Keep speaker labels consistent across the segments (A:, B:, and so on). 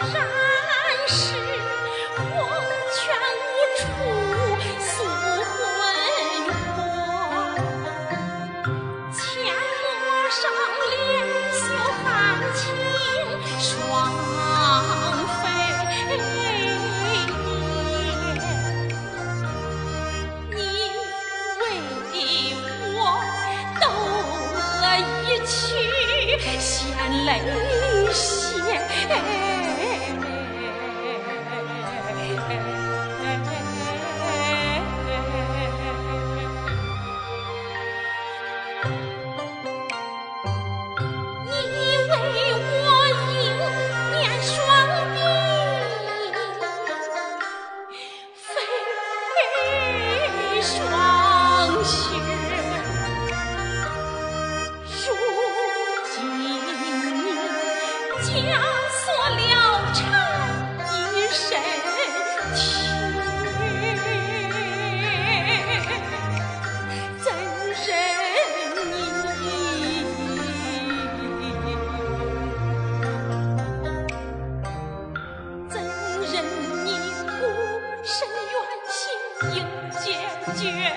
A: 还是黄泉无处诉魂魄，阡陌上两袖含情双飞燕，你为我奏一曲《弦泪》。英姐姐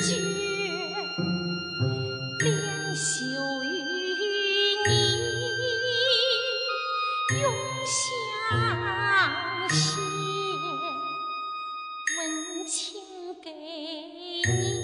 A: 绝两袖与你永相携温情给你。